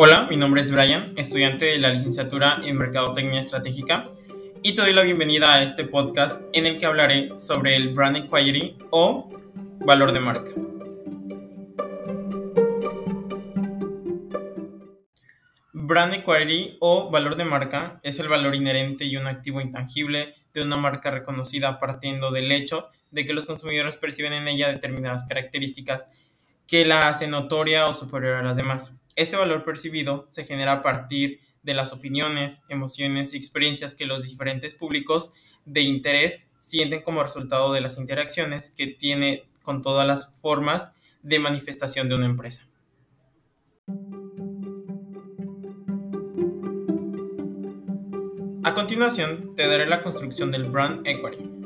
Hola, mi nombre es Brian, estudiante de la licenciatura en Mercadotecnia Estratégica, y te doy la bienvenida a este podcast en el que hablaré sobre el Brand Equity o valor de marca. Brand Equity o valor de marca es el valor inherente y un activo intangible de una marca reconocida partiendo del hecho de que los consumidores perciben en ella determinadas características que la hacen notoria o superior a las demás. Este valor percibido se genera a partir de las opiniones, emociones y experiencias que los diferentes públicos de interés sienten como resultado de las interacciones que tiene con todas las formas de manifestación de una empresa. A continuación, te daré la construcción del brand equity.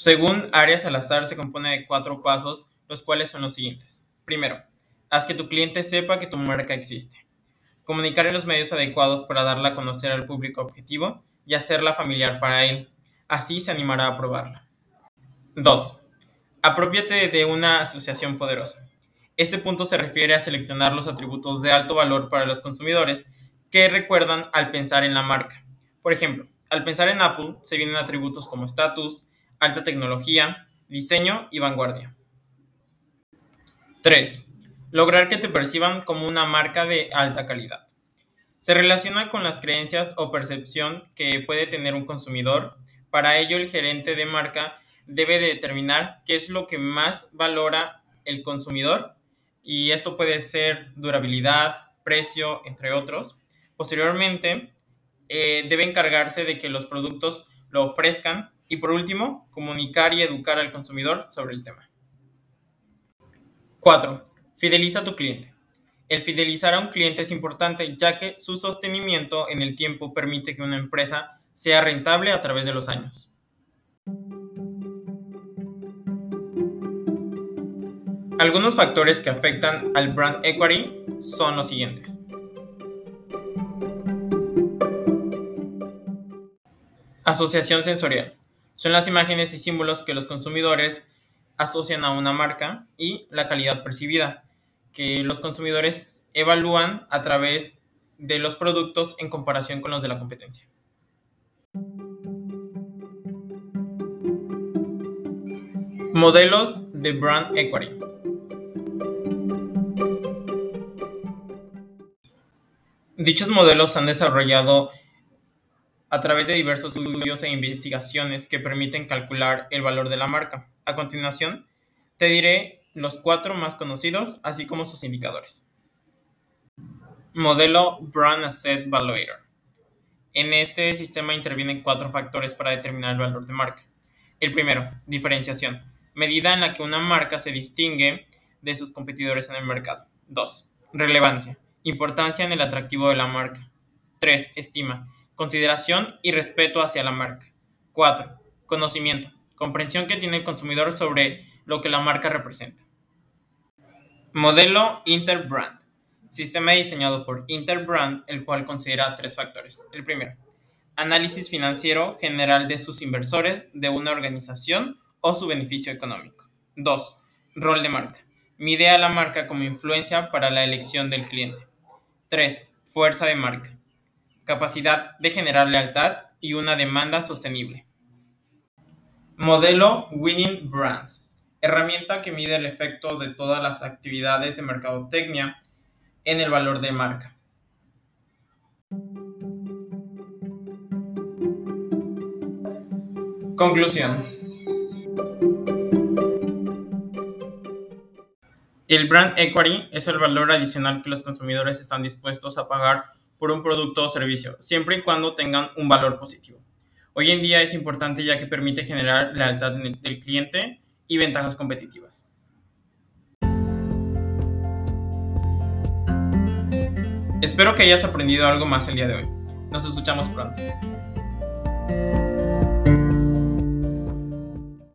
Según Arias Salazar, se compone de cuatro pasos, los cuales son los siguientes. Primero, haz que tu cliente sepa que tu marca existe. Comunicar en los medios adecuados para darla a conocer al público objetivo y hacerla familiar para él. Así se animará a probarla. 2. Apropiate de una asociación poderosa. Este punto se refiere a seleccionar los atributos de alto valor para los consumidores que recuerdan al pensar en la marca. Por ejemplo, al pensar en Apple se vienen atributos como estatus, alta tecnología, diseño y vanguardia. 3. Lograr que te perciban como una marca de alta calidad. Se relaciona con las creencias o percepción que puede tener un consumidor. Para ello, el gerente de marca debe determinar qué es lo que más valora el consumidor y esto puede ser durabilidad, precio, entre otros. Posteriormente, eh, debe encargarse de que los productos lo ofrezcan y por último, comunicar y educar al consumidor sobre el tema. 4. Fideliza a tu cliente. El fidelizar a un cliente es importante ya que su sostenimiento en el tiempo permite que una empresa sea rentable a través de los años. Algunos factores que afectan al brand equity son los siguientes. Asociación sensorial son las imágenes y símbolos que los consumidores asocian a una marca y la calidad percibida, que los consumidores evalúan a través de los productos en comparación con los de la competencia. Modelos de Brand Equity. Dichos modelos han desarrollado a través de diversos estudios e investigaciones que permiten calcular el valor de la marca. A continuación, te diré los cuatro más conocidos, así como sus indicadores. Modelo Brand Asset Valuator. En este sistema intervienen cuatro factores para determinar el valor de marca. El primero, diferenciación, medida en la que una marca se distingue de sus competidores en el mercado. 2. Relevancia, importancia en el atractivo de la marca. 3. Estima, consideración y respeto hacia la marca. 4. Conocimiento, comprensión que tiene el consumidor sobre lo que la marca representa. Modelo Interbrand. Sistema diseñado por Interbrand, el cual considera tres factores. El primero, análisis financiero general de sus inversores de una organización o su beneficio económico. 2. Rol de marca. Mide a la marca como influencia para la elección del cliente. 3. Fuerza de marca capacidad de generar lealtad y una demanda sostenible. Modelo Winning Brands. Herramienta que mide el efecto de todas las actividades de mercadotecnia en el valor de marca. Conclusión. El brand equity es el valor adicional que los consumidores están dispuestos a pagar por un producto o servicio, siempre y cuando tengan un valor positivo. Hoy en día es importante ya que permite generar lealtad del cliente y ventajas competitivas. Espero que hayas aprendido algo más el día de hoy. Nos escuchamos pronto.